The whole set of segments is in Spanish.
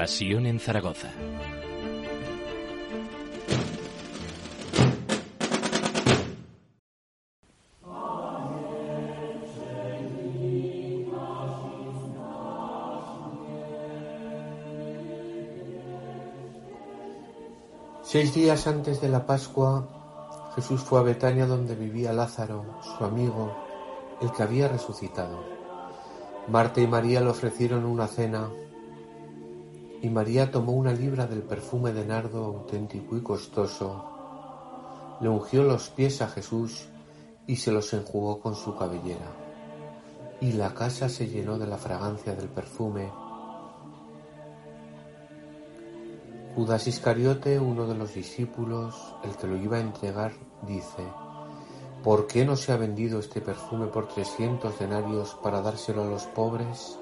Pasión en Zaragoza. Seis días antes de la Pascua, Jesús fue a Betania donde vivía Lázaro, su amigo, el que había resucitado. Marta y María le ofrecieron una cena y María tomó una libra del perfume de nardo auténtico y costoso, le ungió los pies a Jesús y se los enjugó con su cabellera. Y la casa se llenó de la fragancia del perfume. Judas Iscariote, uno de los discípulos, el que lo iba a entregar, dice, ¿por qué no se ha vendido este perfume por trescientos denarios para dárselo a los pobres?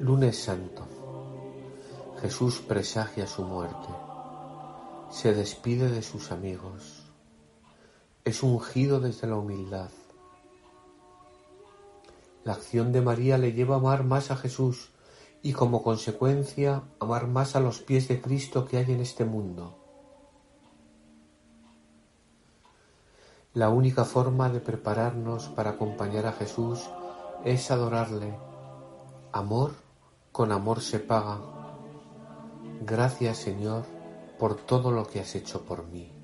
Lunes Santo. Jesús presagia su muerte. Se despide de sus amigos. Es ungido desde la humildad. La acción de María le lleva a amar más a Jesús y como consecuencia amar más a los pies de Cristo que hay en este mundo. La única forma de prepararnos para acompañar a Jesús es adorarle. Amor con amor se paga. Gracias Señor por todo lo que has hecho por mí.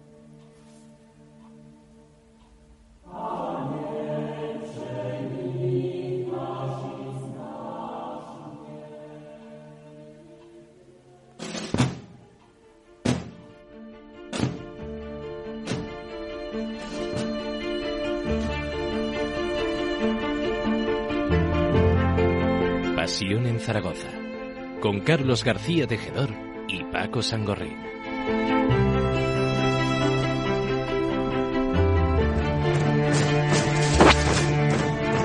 Zaragoza, con Carlos García Tejedor y Paco Sangorrín.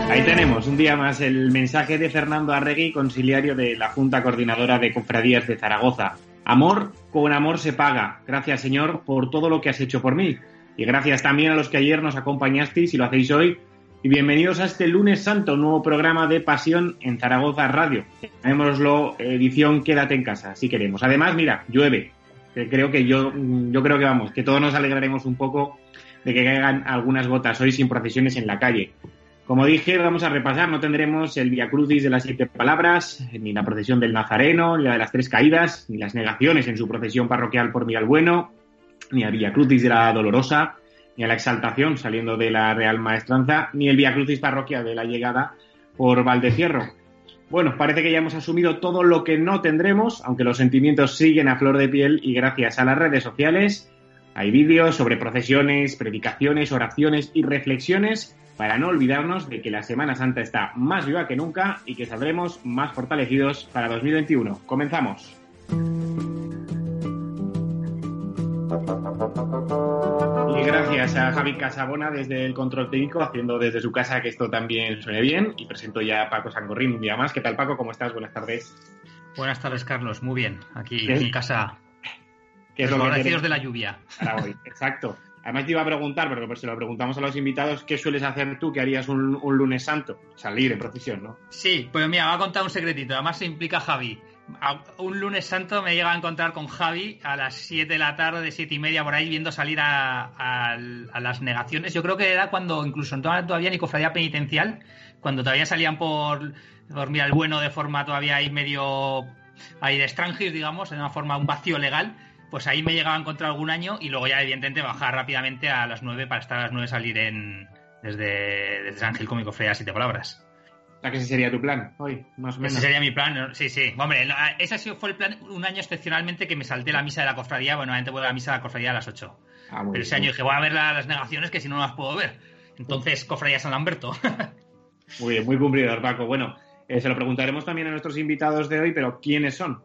Ahí tenemos un día más el mensaje de Fernando Arregui, conciliario de la Junta Coordinadora de Cofradías de Zaragoza. Amor con amor se paga. Gracias, Señor, por todo lo que has hecho por mí. Y gracias también a los que ayer nos acompañasteis y lo hacéis hoy. Y bienvenidos a este lunes santo, nuevo programa de Pasión en Zaragoza Radio. Llamémoslo edición Quédate en casa, si queremos. Además, mira, llueve. Creo que yo, yo creo que vamos, que todos nos alegraremos un poco de que caigan algunas gotas hoy sin procesiones en la calle. Como dije, vamos a repasar, no tendremos el Via Crucis de las siete palabras, ni la procesión del Nazareno, ni la de las tres caídas, ni las negaciones en su procesión parroquial por Miguel Bueno, ni el Via Crucis de la Dolorosa, ni a la exaltación saliendo de la Real Maestranza, ni el Via Crucis parroquial de la llegada por Valdecierro. Bueno, parece que ya hemos asumido todo lo que no tendremos, aunque los sentimientos siguen a flor de piel y gracias a las redes sociales hay vídeos sobre procesiones, predicaciones, oraciones y reflexiones para no olvidarnos de que la Semana Santa está más viva que nunca y que saldremos más fortalecidos para 2021. Comenzamos. Y gracias a Javi Casabona desde el control técnico, haciendo desde su casa que esto también suene bien. Y presento ya a Paco Sangorrín un día más. ¿Qué tal, Paco? ¿Cómo estás? Buenas tardes. Buenas tardes, Carlos. Muy bien. Aquí ¿Qué? en casa. ¿Qué es lo que Agradecidos quieres de la lluvia. para hoy? Exacto. Además te iba a preguntar, pero pues se lo preguntamos a los invitados, ¿qué sueles hacer tú que harías un, un lunes santo? Salir en procesión, ¿no? Sí, pues mira, voy a contar un secretito. Además se implica Javi. Un lunes santo me llega a encontrar con Javi a las 7 de la tarde, 7 y media, por ahí, viendo salir a, a- las negaciones. Yo creo que era cuando incluso todavía ni cofradía penitencial, cuando todavía salían por, mira, el bueno de forma todavía ahí medio ahí de extranjeros, digamos, en una forma, un vacío legal. Pues ahí me llegaba a encontrar algún año y luego ya, evidentemente, bajar rápidamente a las 9 para estar a las 9 salir en, desde, desde San Gil con mi cofradía Siete Palabras. Sea, que ese sería tu plan hoy, más o menos. Ese sería mi plan, ¿no? sí, sí. Hombre, no, ese ha sido- fue el plan un año excepcionalmente que me salté la misa de la cofradía, bueno, antes voy a la misa de la cofradía a las 8. Ah, Pero ese año dije, voy a ver las negaciones que si no, no las puedo ver. Entonces, Cofradía San Lamberto. muy bien, muy cumplidor, Paco. Bueno, eh, se lo preguntaremos también a nuestros invitados de hoy, pero ¿quiénes son?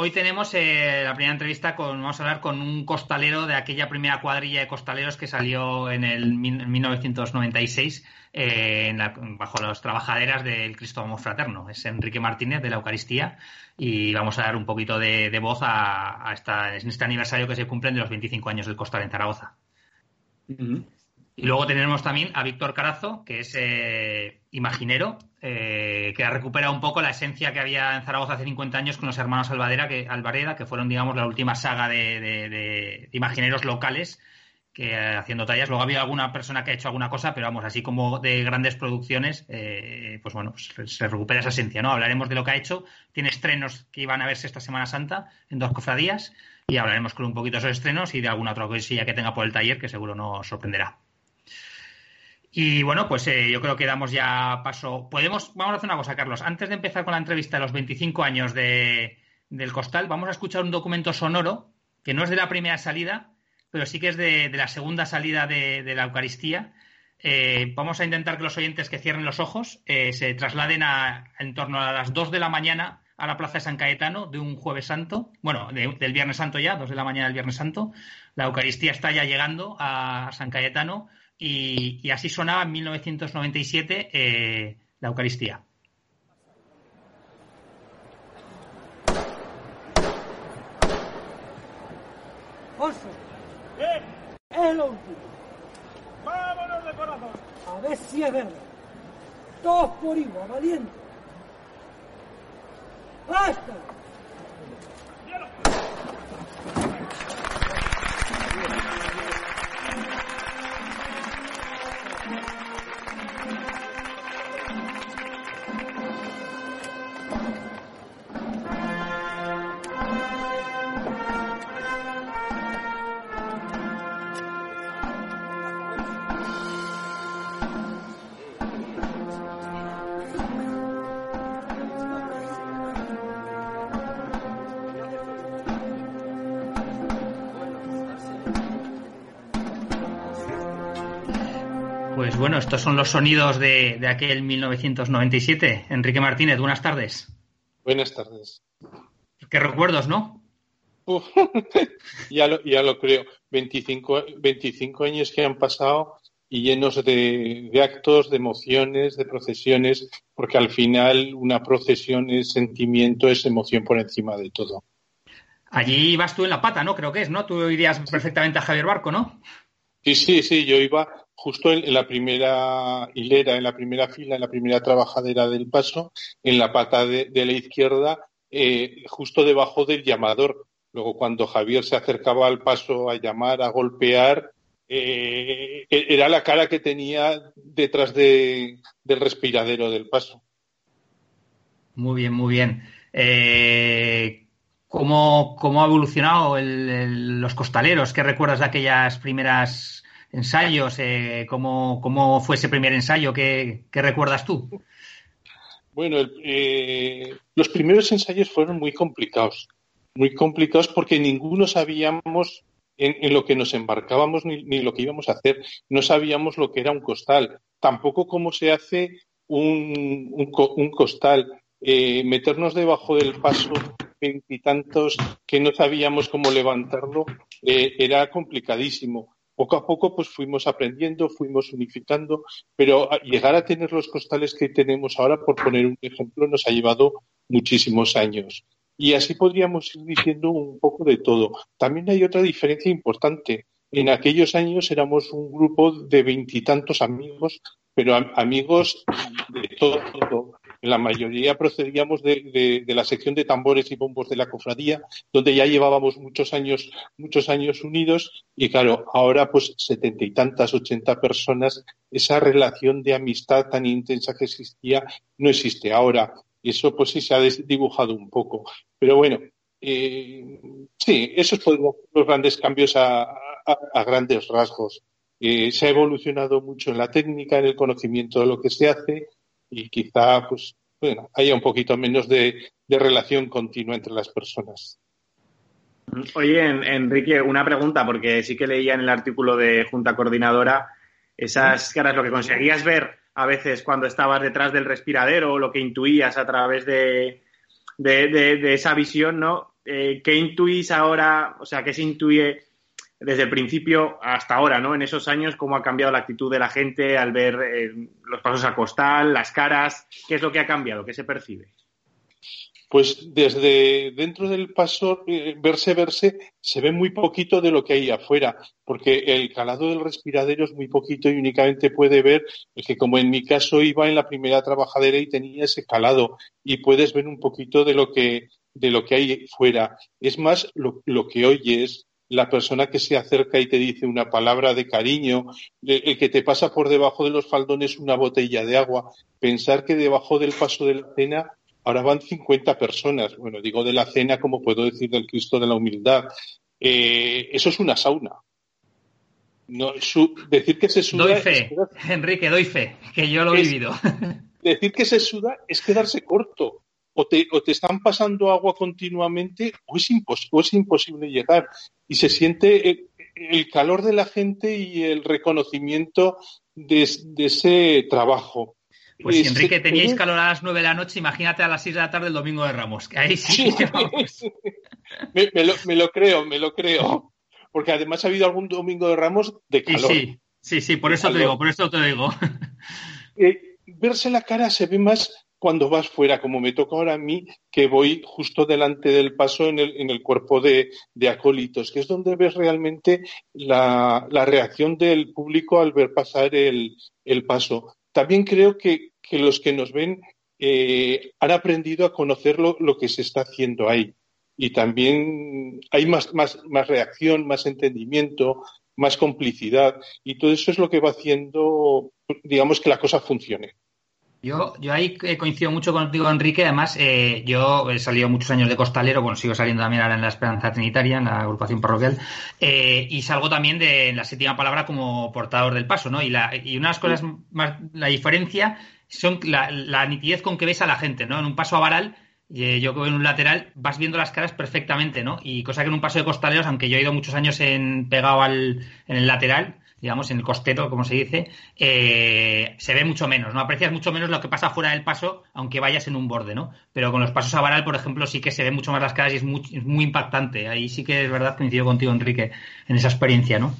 Hoy tenemos eh, la primera entrevista con, vamos a hablar con un costalero de aquella primera cuadrilla de costaleros que salió en el 1996 eh, bajo las trabajaderas del Cristo Amor Fraterno. Es Enrique Martínez de la Eucaristía y vamos a dar un poquito de, voz a, esta, en este aniversario que se cumplen de los 25 años del costal en Zaragoza. Y luego tenemos también a Víctor Carazo, que es eh, imaginero, eh, que ha recuperado un poco la esencia que había en Zaragoza hace 50 años con los hermanos Albadera, que, Alvareda, que fueron, digamos, la última saga de, imagineros locales que eh, haciendo tallas. Luego había alguna persona que ha hecho alguna cosa, pero vamos, así como de grandes producciones, pues bueno, pues se recupera esa esencia, ¿no? Hablaremos de lo que ha hecho. Tiene estrenos que iban a verse esta Semana Santa en dos cofradías y hablaremos con un poquito de esos estrenos y de alguna otra cosilla que tenga por el taller que seguro nos sorprenderá. Y bueno, pues eh, yo creo que damos ya paso. Podemos, vamos a hacer una cosa, Carlos. Antes de empezar con la entrevista de los 25 años de, del Costal, vamos a escuchar un documento sonoro que no es de la primera salida, pero sí que es de, la segunda salida de, la Eucaristía. Eh, vamos a intentar que los oyentes que cierren los ojos eh, se trasladen a, en torno a las 2 de la mañana a la Plaza de San Caetano de un Jueves Santo, bueno, del Viernes Santo ya, 2 de la mañana del Viernes Santo. La Eucaristía está ya llegando a San Caetano y, así sonaba en 1997 eh, la Eucaristía. Oso. ¿Qué? Es lo último. Vámonos de corazón. A ver si es verdad. Todos por igual, valiente. ¡Basta! Bueno, estos son los sonidos de, aquel 1997. Enrique Martínez, buenas tardes. Buenas tardes. Qué recuerdos, ¿no? ya, lo, ya lo creo. 25, 25 años que han pasado y llenos de, actos, de emociones, de procesiones, porque al final una procesión es sentimiento, es emoción por encima de todo. Allí vas tú en la pata, ¿no? Creo que es, ¿no? Tú irías perfectamente a Javier Barco, ¿no? Sí, sí, sí, yo iba justo en, la primera hilera, en la primera fila, en la primera trabajadera del paso, en la pata de, la izquierda, eh, justo debajo del llamador. Luego, cuando Javier se acercaba al paso a llamar, a golpear, eh, e, era la cara que tenía detrás del respiradero del paso. Muy bien, muy bien. Eh, ¿cómo, ha evolucionado los costaleros? ¿Qué recuerdas de aquellas primeras ensayos, eh, ¿cómo, fue ese primer ensayo? ¿Qué, recuerdas tú? Bueno, eh, los primeros ensayos fueron muy complicados, muy complicados porque ninguno sabíamos en, lo que nos embarcábamos ni, lo que íbamos a hacer. No sabíamos lo que era un costal, tampoco cómo se hace un, un, costal. Eh, meternos debajo del paso veintitantos que no sabíamos cómo levantarlo eh, era complicadísimo poco a poco pues fuimos aprendiendo, fuimos unificando, pero llegar a tener los costales que tenemos ahora, por poner un ejemplo, nos ha llevado muchísimos años. Y así podríamos ir diciendo un poco de todo. También hay otra diferencia importante. En aquellos años éramos un grupo de veintitantos amigos, pero amigos de todo, la mayoría procedíamos de, la sección de tambores y bombos de la cofradía, donde ya llevábamos muchos años, muchos años unidos, y claro, ahora pues setenta y tantas, ochenta personas, esa relación de amistad tan intensa que existía no existe ahora. Eso pues sí se ha dibujado un poco. Pero bueno, eh, sí, esos son los grandes cambios a, grandes rasgos. Eh, se ha evolucionado mucho en la técnica, en el conocimiento de lo que se hace y quizá pues bueno haya un poquito menos de, relación continua entre las personas. Oye, Enrique, una pregunta, porque sí que leía en el artículo de Junta Coordinadora esas caras, lo que conseguías ver a veces cuando estabas detrás del respiradero, lo que intuías a través de, de, esa visión, ¿no? Eh, ¿Qué intuís ahora? O sea, ¿qué se intuye desde el principio hasta ahora, ¿no? En esos años, cómo ha cambiado la actitud de la gente al ver eh, los pasos a costal, las caras, ¿qué es lo que ha cambiado? ¿Qué se percibe? pues desde dentro del paso, eh, verse, verse, se ve muy poquito de lo que hay afuera, porque el calado del respiradero es muy poquito y únicamente puede ver el que, como en mi caso, iba en la primera trabajadera y tenía ese calado, y puedes ver un poquito de lo que, de lo que hay fuera. Es más lo, lo que oyes, la persona que se acerca y te dice una palabra de cariño, el que te pasa por debajo de los faldones una botella de agua, pensar que debajo del paso de la cena Ahora van 50 personas. Bueno, digo de la cena, como puedo decir del Cristo de la humildad. Eh, eso es una sauna. No, decir que se suda. Doy fe, Enrique, doy fe, que yo lo he vivido. Decir que se suda es quedarse corto. O te, o te están pasando agua continuamente o es, es imposible llegar. Y se siente el, calor de la gente y el reconocimiento de ese trabajo. Pues si Enrique teníais calor a las 9 de la noche, imagínate a las 6 de la tarde el domingo de Ramos, que ahí sí, me, lo, creo, me lo creo. Porque además ha habido algún domingo de Ramos de calor. Sí, sí, sí, por eso te digo, por eso te digo. Eh, verse la cara se ve más cuando vas fuera, como me toca ahora a mí, que voy justo delante del paso en el, en el cuerpo de, acólitos, que es donde ves realmente la, reacción del público al ver pasar el, paso también creo que, los que nos ven eh, han aprendido a conocer lo, que se está haciendo ahí. Y también hay más, más, más reacción, más entendimiento, más complicidad. Y todo eso es lo que va haciendo, digamos, que la cosa funcione. Yo, yo ahí coincido mucho contigo, Enrique. Además, eh, yo he salido muchos años de costalero, bueno, sigo saliendo también ahora en la Esperanza Trinitaria, en la agrupación parroquial, eh, y salgo también de la séptima palabra como portador del paso, ¿no? Y, la, y una de las cosas más, la diferencia son la, nitidez con que ves a la gente, ¿no? En un paso a varal, eh, yo que en un lateral, vas viendo las caras perfectamente, ¿no? Y cosa que en un paso de costaleros, aunque yo he ido muchos años en, pegado al, en el lateral, digamos, en el costero, como se dice, eh, se ve mucho menos, ¿no? Aprecias mucho menos lo que pasa fuera del paso, aunque vayas en un borde, ¿no? Pero con los pasos a varal, por ejemplo, sí que se ven mucho más las caras y es muy, muy impactante. Ahí sí que es verdad, coincido contigo, Enrique, en esa experiencia, ¿no?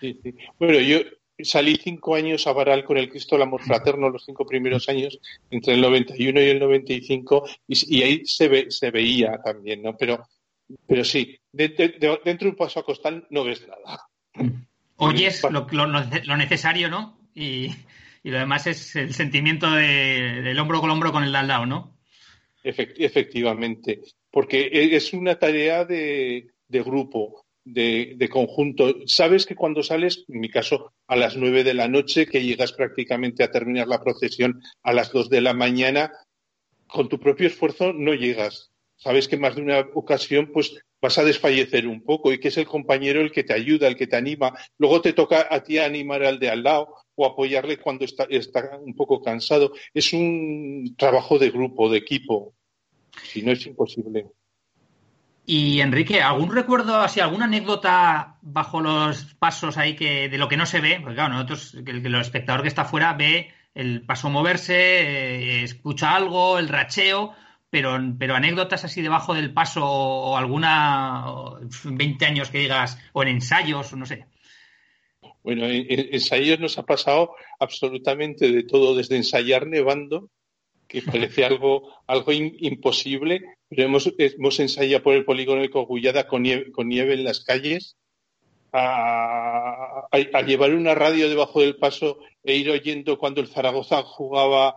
Sí, sí. Bueno, yo salí cinco años a varal con el Cristo del Amor Fraterno, los cinco primeros años, entre el 91 y el 95, y, y ahí se, ve, se veía también, ¿no? Pero, pero sí, dentro de un paso a costal no ves nada. Oyes lo, lo, necesario, ¿no? Y, lo demás es el sentimiento de, del hombro con hombro con el de al lado, ¿no? efectivamente, porque e, es una tarea de, grupo, de, conjunto. Sabes que cuando sales, en mi caso, a las nueve de la noche, que llegas prácticamente a terminar la procesión a las dos de la mañana, con tu propio esfuerzo no llegas. Sabes que más de una ocasión, pues vas a desfallecer un poco y que es el compañero el que te ayuda, el que te anima. Luego te toca a ti animar al de al lado o apoyarle cuando está, un poco cansado. Es un trabajo de grupo, de equipo. Si no es imposible. Y Enrique, ¿algún recuerdo, así, alguna anécdota bajo los pasos ahí que de lo que no se ve? Porque claro, nosotros, el, el espectador que está afuera ve el paso moverse, eh, escucha algo, el racheo, pero, pero anécdotas así debajo del paso o alguna 20 años que digas, o en ensayos, o no sé. Bueno, en, ensayos nos ha pasado absolutamente de todo, desde ensayar nevando, que parece algo, algo imposible, pero hemos, hemos ensayado por el polígono de Cogullada con nieve, con nieve en las calles, a, a, llevar una radio debajo del paso e ir oyendo cuando el Zaragoza jugaba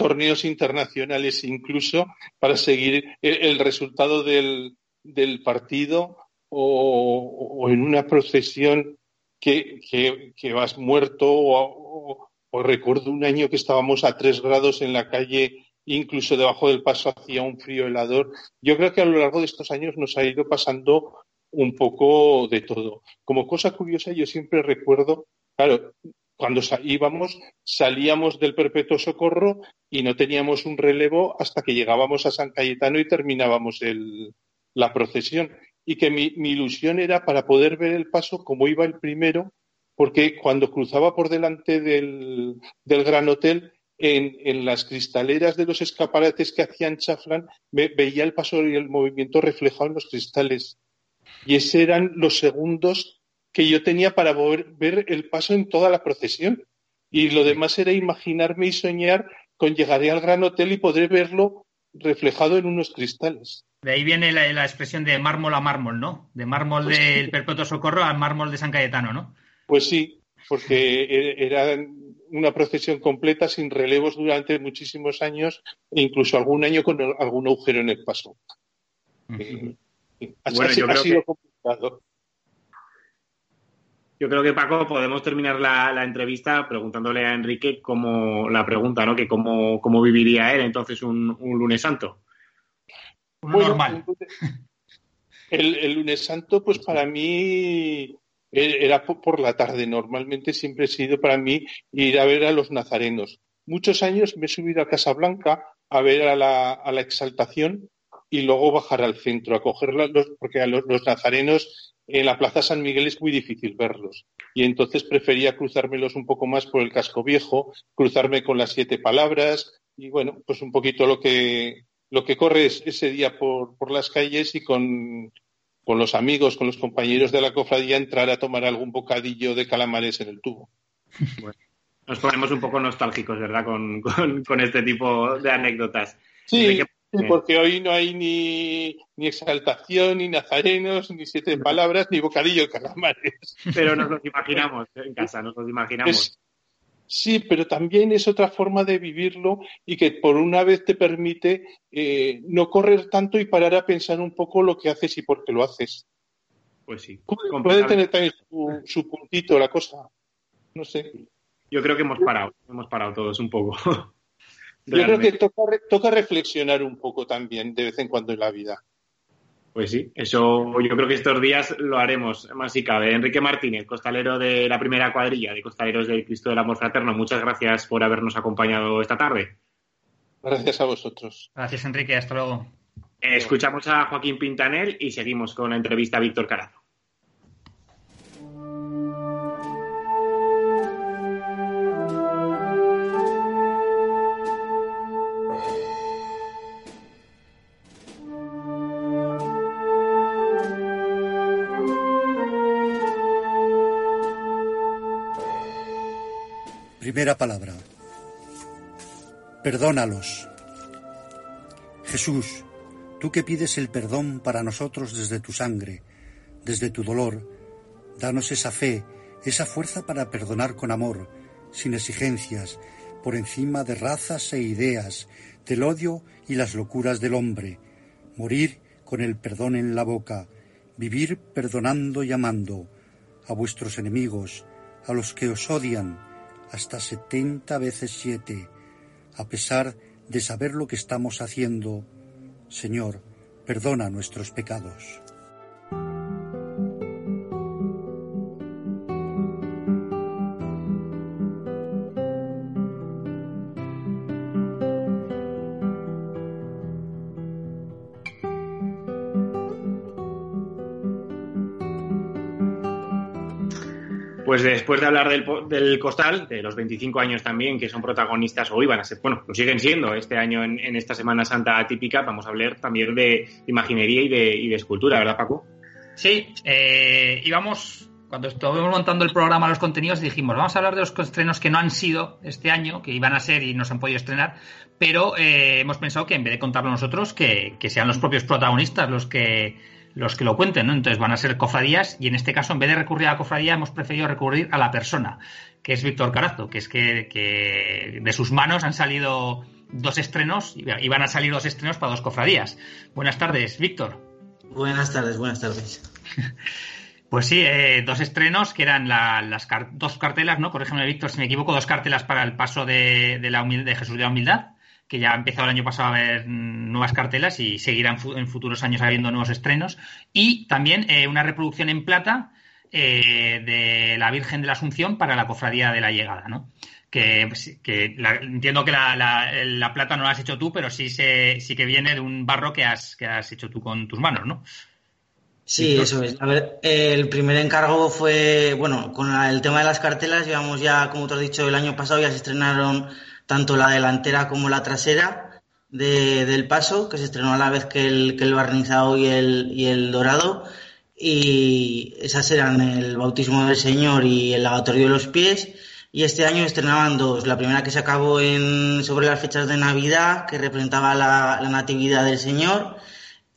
torneos internacionales incluso para seguir el, resultado del, partido o, en una procesión que, vas muerto o, recuerdo un año que estábamos a tres grados en la calle incluso debajo del paso hacía un frío helador. Yo creo que a lo largo de estos años nos ha ido pasando un poco de todo. Como cosa curiosa, yo siempre recuerdo, claro, cuando íbamos, salíamos del perpetuo socorro y no teníamos un relevo hasta que llegábamos a San Cayetano y terminábamos la procesión. y que mi, ilusión era para poder ver el paso como iba el primero, porque cuando cruzaba por delante del, Gran Hotel, en, las cristaleras de los escaparates que hacían Chaflan, me, veía el paso y el movimiento reflejado en los cristales. Y esos eran los segundos que yo tenía para ver el paso en toda la procesión. Y lo demás era imaginarme y soñar con llegaré al Gran Hotel y podré verlo reflejado en unos cristales. De ahí viene la, expresión de mármol a mármol, ¿no? De mármol pues del Perpetuo Socorro al mármol de San Cayetano, ¿no? Pues sí, porque e, era una procesión completa sin relevos durante muchísimos años e incluso algún año con algún agujero en el paso. Eh, bueno, yo creo que... complicado. Yo creo que Paco podemos terminar la, entrevista preguntándole a Enrique cómo la pregunta, ¿no? Que cómo, cómo viviría él entonces un, lunes santo. normal. El, lunes santo, pues para mí e, era por la tarde. Normalmente siempre ha sido para mí ir a ver a los nazarenos. Muchos años me he subido a Casablanca a ver a la, a la exaltación y luego bajar al centro a cogerla, porque a los nazarenos en la Plaza San Miguel es muy difícil verlos. Y entonces prefería cruzármelos un poco más por el casco viejo, cruzarme con las siete palabras y bueno, pues un poquito lo que, lo que corre ese día por, por las calles y con, con los amigos, con los compañeros de la cofradía entrar a tomar algún bocadillo de calamares en el tubo. nos ponemos un poco nostálgicos, ¿verdad? Con, con, este tipo de anécdotas. Sí, porque hoy no hay ni, ni, exaltación, ni nazarenos, ni siete palabras, ni bocadillo de calamares. Pero nos los imaginamos en casa, nos los imaginamos. sí, pero también es otra forma de vivirlo y que por una vez te permite eh, no correr tanto y parar a pensar un poco lo que haces y por qué lo haces. Pues sí. Puede, tener también su, su puntito la cosa. No sé. Yo creo que hemos parado, hemos parado todos un poco. Yo creo que toca, reflexionar un poco también de vez en cuando en la vida. Pues sí, eso yo creo que estos días lo haremos más si cabe. Enrique Martínez, costalero de la primera cuadrilla de Costaleros del Cristo del Amor Fraterno, muchas gracias por habernos acompañado esta tarde. Gracias a vosotros. Gracias, Enrique. Hasta luego. Escuchamos a Joaquín Pintanel y seguimos con la entrevista a Víctor Carazo. Primera palabra. Perdónalos. Jesús, tú que pides el perdón para nosotros desde tu sangre, desde tu dolor, danos esa fe, esa fuerza para perdonar con amor, sin exigencias, por encima de razas e ideas, del odio y las locuras del hombre, morir con el perdón en la boca, vivir perdonando y amando a vuestros enemigos, a los que os odian, hasta setenta veces siete, a pesar de saber lo que estamos haciendo. Señor, perdona nuestros pecados. Después de hablar del, costal, de los 25 años también, que son protagonistas o iban a ser, bueno, lo siguen siendo este año en, esta Semana Santa atípica, vamos a hablar también de imaginería y de, escultura, ¿verdad, Paco? Sí, eh, íbamos, cuando estuvimos montando el programa, los contenidos, dijimos, vamos a hablar de los estrenos que no han sido este año, que iban a ser y no se han podido estrenar, pero eh, hemos pensado que en vez de contarlo nosotros, que sean los propios protagonistas los que los que lo cuenten, ¿no? Entonces van a ser cofradías y en este caso, en vez de recurrir a la cofradía, hemos preferido recurrir a la persona, que es Víctor Carazo, que es que, de sus manos han salido dos estrenos y van a salir dos estrenos para dos cofradías. Buenas tardes, Víctor. Buenas tardes, buenas tardes. Pues sí, eh, dos estrenos que eran las dos cartelas, ¿no? Corrígeme, Víctor, si me equivoco, dos cartelas para el paso de, la de Jesús de la Humildad que ya ha empezado el año pasado a haber nuevas cartelas y seguirán en futuros años habiendo nuevos estrenos. Y también eh, una reproducción en plata eh, de la Virgen de la Asunción para la Cofradía de la Llegada, ¿no? Que, entiendo que la, plata no la has hecho tú, pero sí, se, sí que viene de un barro que has, que has hecho tú con tus manos, ¿no? Sí, eso es. A ver, el primer encargo fue, bueno, con el tema de las cartelas, llevamos ya, como te has dicho, el año pasado ya se estrenaron tanto la delantera como la trasera del paso, que se estrenó a la vez que el, que el barnizado y el, y el dorado. Y esas eran el bautismo del Señor y el lavatorio de los pies. Y este año estrenaban dos. La primera que se acabó en, sobre las fechas de Navidad, que representaba la, la Natividad del Señor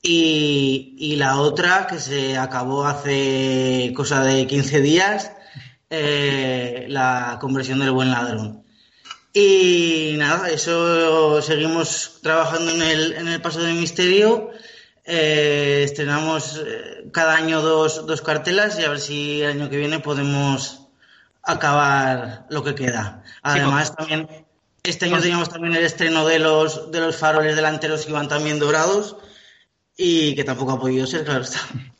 y, la otra que se acabó hace cosa de 15 días, eh, la conversión del buen ladrón. Y nada, eso seguimos trabajando en el, en el paso del misterio. Eh, estrenamos eh, cada año dos, dos cartelas y a ver si el año que viene podemos acabar lo que queda. Además, también este año teníamos también el estreno de los, de los faroles delanteros que iban también dorados y que tampoco ha podido ser, claro está.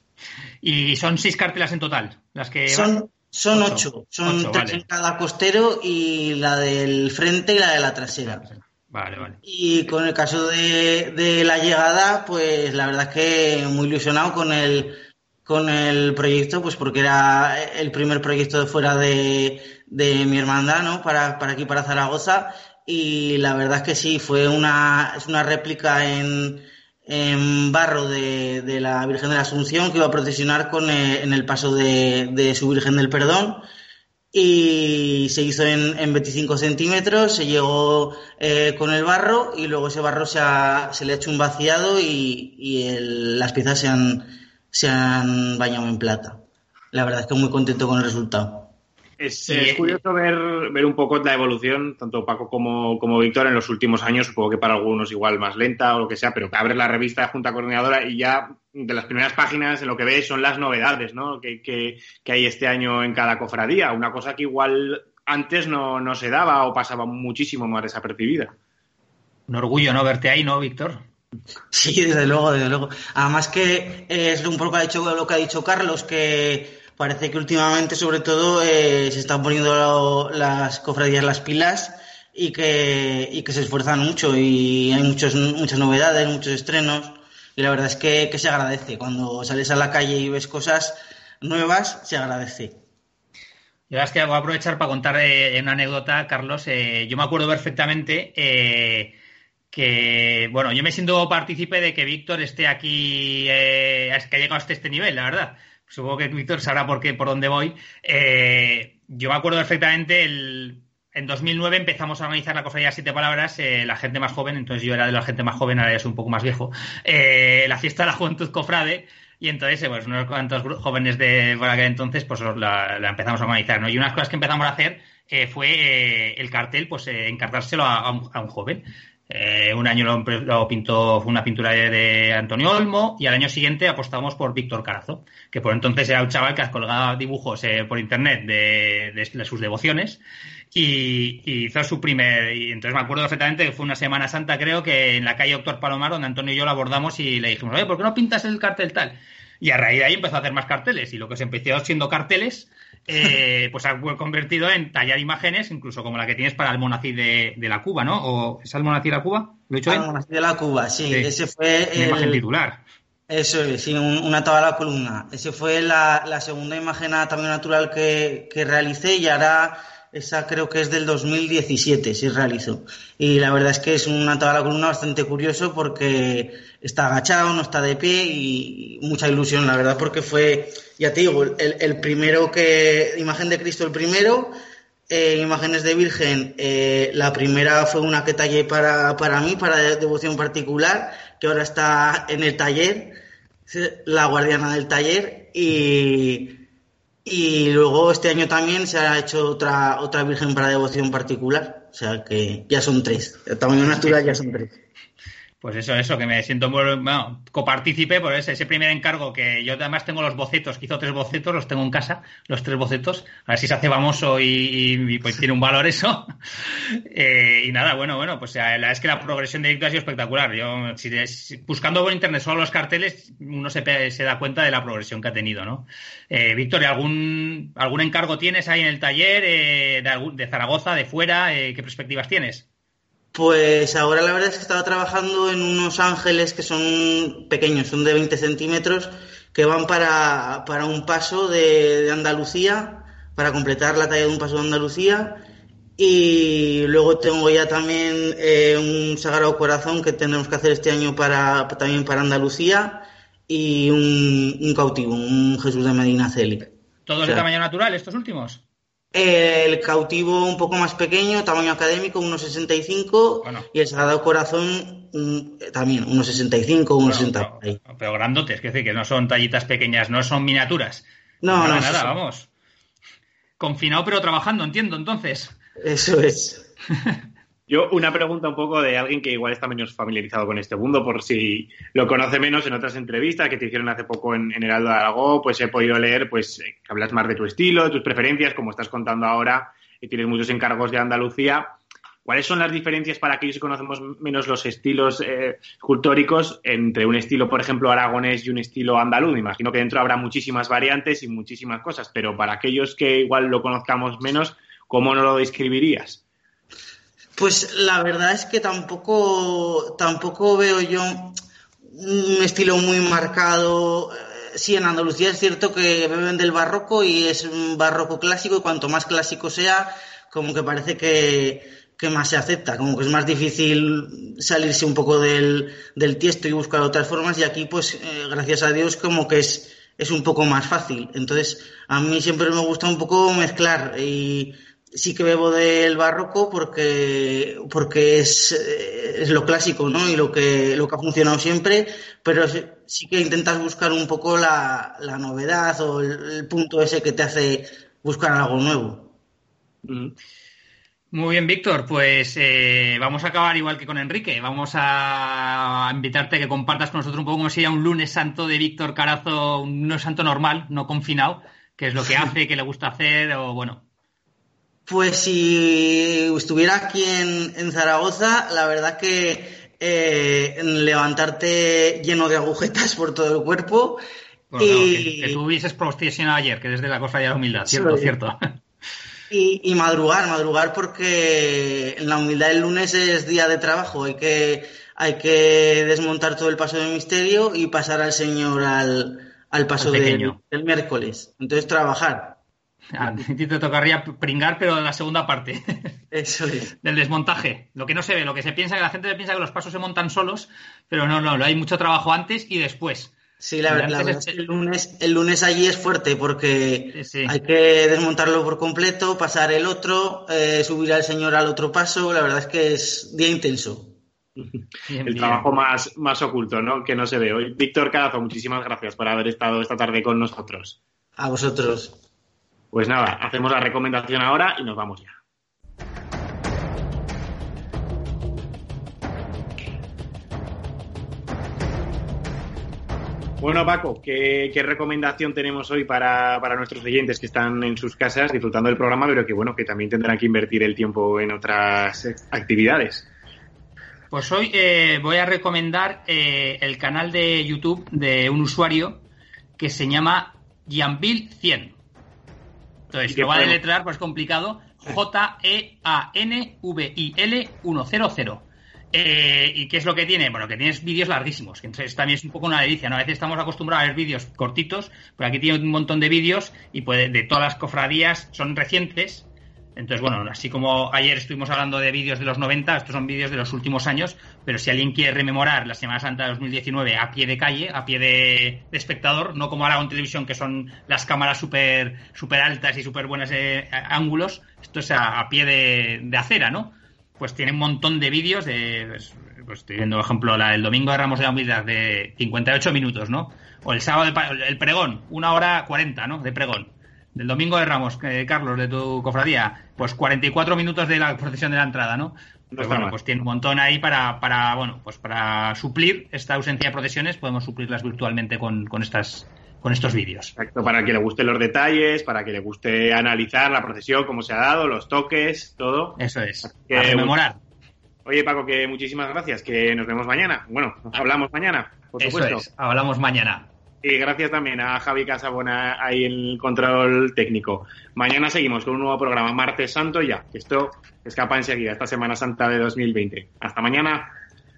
Y son seis cartelas en total, las que son, son ocho, son tres en cada costero y la del frente y la de la trasera. Vale, vale. Y con el caso de, la llegada, pues la verdad es que muy ilusionado con el con el proyecto, pues porque era el primer proyecto de fuera de, de mi hermandad, ¿no? Para, para aquí, para Zaragoza. Y la verdad es que sí, fue una, es una réplica en, en barro de, de, la Virgen de la Asunción que iba a procesionar con, eh, en el paso de, de, su Virgen del Perdón y se hizo en, en 25 centímetros, se llegó eh, con el barro y luego ese barro se, ha, se le ha hecho un vaciado y, y el, las piezas se han, se han bañado en plata. La verdad es que muy contento con el resultado. Es, curioso ver, ver un poco la evolución, tanto Paco como, como Víctor, en los últimos años, supongo que para algunos igual más lenta o lo que sea, pero que abres la revista de Junta Coordinadora y ya de las primeras páginas en lo que ves son las novedades ¿no? que, que, hay este año en cada cofradía, una cosa que igual antes no, no se daba o pasaba muchísimo más desapercibida. Un orgullo no verte ahí, ¿no, Víctor? Sí, desde luego, desde luego. Además que es un poco lo que ha dicho Carlos, que parece que últimamente, sobre todo, eh, se están poniendo las cofradías las pilas y que, y que se esfuerzan mucho y hay muchos, muchas novedades, muchos estrenos y la verdad es que, se agradece. Cuando sales a la calle y ves cosas nuevas, se agradece. Yo es que voy a aprovechar para contar eh, una anécdota, Carlos. Eh, yo me acuerdo perfectamente que, bueno, yo me siento partícipe de que Víctor esté aquí, que ha llegado hasta este nivel, la verdad supongo que Víctor sabrá por qué, por dónde voy. Eh, yo me acuerdo perfectamente, el, en 2009 empezamos a organizar la cofradía Siete Palabras, eh, la gente más joven, entonces yo era de la gente más joven, ahora ya soy un poco más viejo, eh, la fiesta de la juventud cofrade, y entonces, pues unos cuantos jóvenes de por aquel entonces, pues la, empezamos a organizar, ¿no? Y unas cosas que empezamos a hacer fue el cartel, pues un, a un joven. Eh, un año lo, pintó, fue una pintura de, Antonio Olmo y al año siguiente apostamos por Víctor Carazo, que por entonces era un chaval que colgaba dibujos eh, por internet de, sus devociones y, hizo su primer. Y entonces me acuerdo perfectamente que fue una Semana Santa, creo, que en la calle Doctor Palomar, donde Antonio y yo lo abordamos y le dijimos, oye, ¿por qué no pintas el cartel tal? Y a raíz de ahí empezó a hacer más carteles y lo que se empezó siendo carteles eh, pues ha convertido en tallar imágenes, incluso como la que tienes para el monacid de, la Cuba, ¿no? ¿O es el monacid de la Cuba? ¿Lo he dicho de la Cuba, sí. Ese fue. Una imagen titular. Eso es, sí, una tabla columna. Ese fue la, segunda imagen también natural que, que realicé y ahora esa creo que es del 2017, sí realizó. Y la verdad es que es una tabla columna bastante curioso porque está agachado, no está de pie y mucha ilusión, la verdad, porque fue, ya te digo, el, primero que, imagen de Cristo el primero, eh, imágenes de Virgen, eh, la primera fue una que tallé para, para mí, para devoción particular, que ahora está en el taller, la guardiana del taller y y luego este año también se ha hecho otra, otra Virgen para devoción particular. O sea que ya son tres. El tamaño natural ya son tres. Pues eso, eso, que me siento muy, bueno, copartícipe por ese, primer encargo que yo además tengo los bocetos, que hizo tres bocetos, los tengo en casa, los tres bocetos, a ver si se hace famoso y, pues tiene un valor eso. Eh, y nada, bueno, bueno, pues la verdad es que la progresión de Víctor ha sido espectacular. Yo, si, buscando por internet solo los carteles, uno se, se da cuenta de la progresión que ha tenido, ¿no? Eh, Víctor, ¿algún, ¿algún encargo tienes ahí en el taller eh, de, de, Zaragoza, de fuera? Eh, ¿Qué perspectivas tienes? Pues ahora la verdad es que estaba trabajando en unos ángeles que son pequeños, son de 20 centímetros, que van para, para un paso de, de Andalucía, para completar la talla de un paso de Andalucía. Y luego tengo ya también eh, un Sagrado Corazón que tendremos que hacer este año para, también para Andalucía y un, un cautivo, un Jesús de Medina Celi. ¿Todos de tamaño natural estos últimos? El cautivo un poco más pequeño, tamaño académico, 1,65. Bueno. Y el Sagrado Corazón mm, también, 1,65, 1,60. Pero, pero grandotes, que decir que no son tallitas pequeñas, no son miniaturas. No, nada, no, nada, eso- vamos. Confinado pero trabajando, entiendo, entonces. Eso es. Yo, una pregunta un poco de alguien que igual está menos familiarizado con este mundo, por si lo conoce menos en otras entrevistas que te hicieron hace poco en, en Heraldo de Aragó, pues he podido leer pues eh, hablas más de tu estilo, de tus preferencias, como estás contando ahora, y tienes muchos encargos de Andalucía. ¿Cuáles son las diferencias para aquellos que conocemos menos los estilos eh, escultóricos entre un estilo, por ejemplo, aragonés y un estilo andaluz? Me imagino que dentro habrá muchísimas variantes y muchísimas cosas, pero para aquellos que igual lo conozcamos menos, ¿cómo no lo describirías? Pues la verdad es que tampoco, tampoco veo yo un estilo muy marcado. Eh, Sí, en Andalucía es cierto que beben del barroco y es un barroco clásico y cuanto más clásico sea, como que parece que, que más se acepta, como que es más difícil salirse un poco del, del tiesto y buscar otras formas y aquí pues eh, gracias a Dios como que es, es un poco más fácil. Entonces a mí siempre me gusta un poco mezclar y sí que bebo del barroco porque, porque es, eh, es lo clásico, ¿no? Y lo que, lo que ha funcionado siempre, pero sí- que intentas buscar un poco la, la novedad o el, el punto ese que te hace buscar algo nuevo. Muy bien, Víctor. Pues eh, vamos a acabar igual que con Enrique. Vamos a invitarte a que compartas con nosotros un poco cómo sería un lunes santo de Víctor Carazo, un lunes santo normal, no confinado, qué es lo que hace, qué le gusta hacer, o bueno. Pues si estuviera aquí en, en Zaragoza, la verdad que eh, levantarte lleno de agujetas por todo el cuerpo bueno, y, que, que tú hubieses ayer, que desde la cosa de la humildad, cierto, Sí. cierto. y, y madrugar, madrugar porque en la humildad del lunes es día de trabajo, hay que, hay que desmontar todo el paso de misterio y pasar al Señor al, al paso Al del, del miércoles. Entonces trabajar. A ti te tocaría pringar, pero en la segunda parte. Eso es. Del desmontaje. Lo que no se ve, lo que se piensa, que la gente piensa que los pasos se montan solos, pero no, no, hay mucho trabajo antes y después. Sí, la, verdad es- es que el lunes, el lunes allí es fuerte porque Sí. hay que desmontarlo por completo, pasar el otro, eh, subir al Señor al otro paso. La verdad es que es día intenso. Bien, el bien. trabajo más, más oculto, ¿no? Que no se ve hoy. Víctor Carazo, muchísimas gracias por haber estado esta tarde con nosotros. A vosotros. Pues nada, hacemos la recomendación ahora y nos vamos ya. Bueno, Paco, ¿qué, qué recomendación tenemos hoy para, para nuestros oyentes que están en sus casas disfrutando del programa, pero que bueno, que también tendrán que invertir el tiempo en otras actividades? Pues hoy eh, voy a recomendar eh, el canal de YouTube de un usuario que se llama Gianville100. Entonces, ¿Y qué lo va a deletrear, pues complicado. E J-E-A-N-V-I-L 100. Eh, ¿Y qué es lo que tiene? Bueno, que tienes vídeos larguísimos, que entonces también es un poco una delicia, ¿no? A veces estamos acostumbrados a ver vídeos cortitos, pero aquí tiene un montón de vídeos y puede, de todas las cofradías son recientes. Entonces, bueno, así como ayer estuvimos hablando de vídeos de los 90, estos son vídeos de los últimos años, pero si alguien quiere rememorar la Semana Santa de 2019 a pie de calle, a pie de, espectador, no como ahora con televisión, que son las cámaras súper super altas y súper buenos ángulos, esto es a, a pie de, acera, ¿no? Pues tiene un montón de vídeos de, pues, pues estoy viendo, por ejemplo, la, el domingo de Ramos de la Humildad de 58 minutos, ¿no? O el sábado, de el pregón, una hora 40, ¿no? De pregón. Del domingo de Ramos, eh, Carlos, de tu cofradía, pues 44 minutos de la procesión de la entrada, ¿no? Pues bueno, pues tiene un montón ahí para, para, bueno, pues para suplir esta ausencia de procesiones, podemos suplirlas virtualmente con, con estas, con estos vídeos. Exacto, para que le gusten los detalles, para que le guste analizar la procesión, cómo se ha dado, los toques, todo. Eso es. Que- a rememorar. Oye, Paco, que muchísimas gracias, que nos vemos mañana. Bueno, hablamos mañana, por Eso supuesto. es. Hablamos mañana. Y gracias también a Javi Casabona ahí en el control técnico. Mañana seguimos con un nuevo programa, Martes Santo ya. Esto escapa enseguida, esta Semana Santa de 2020. Hasta mañana.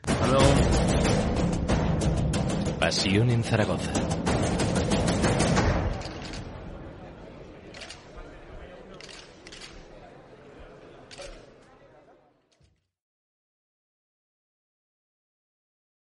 Hasta luego. Pasión en Zaragoza.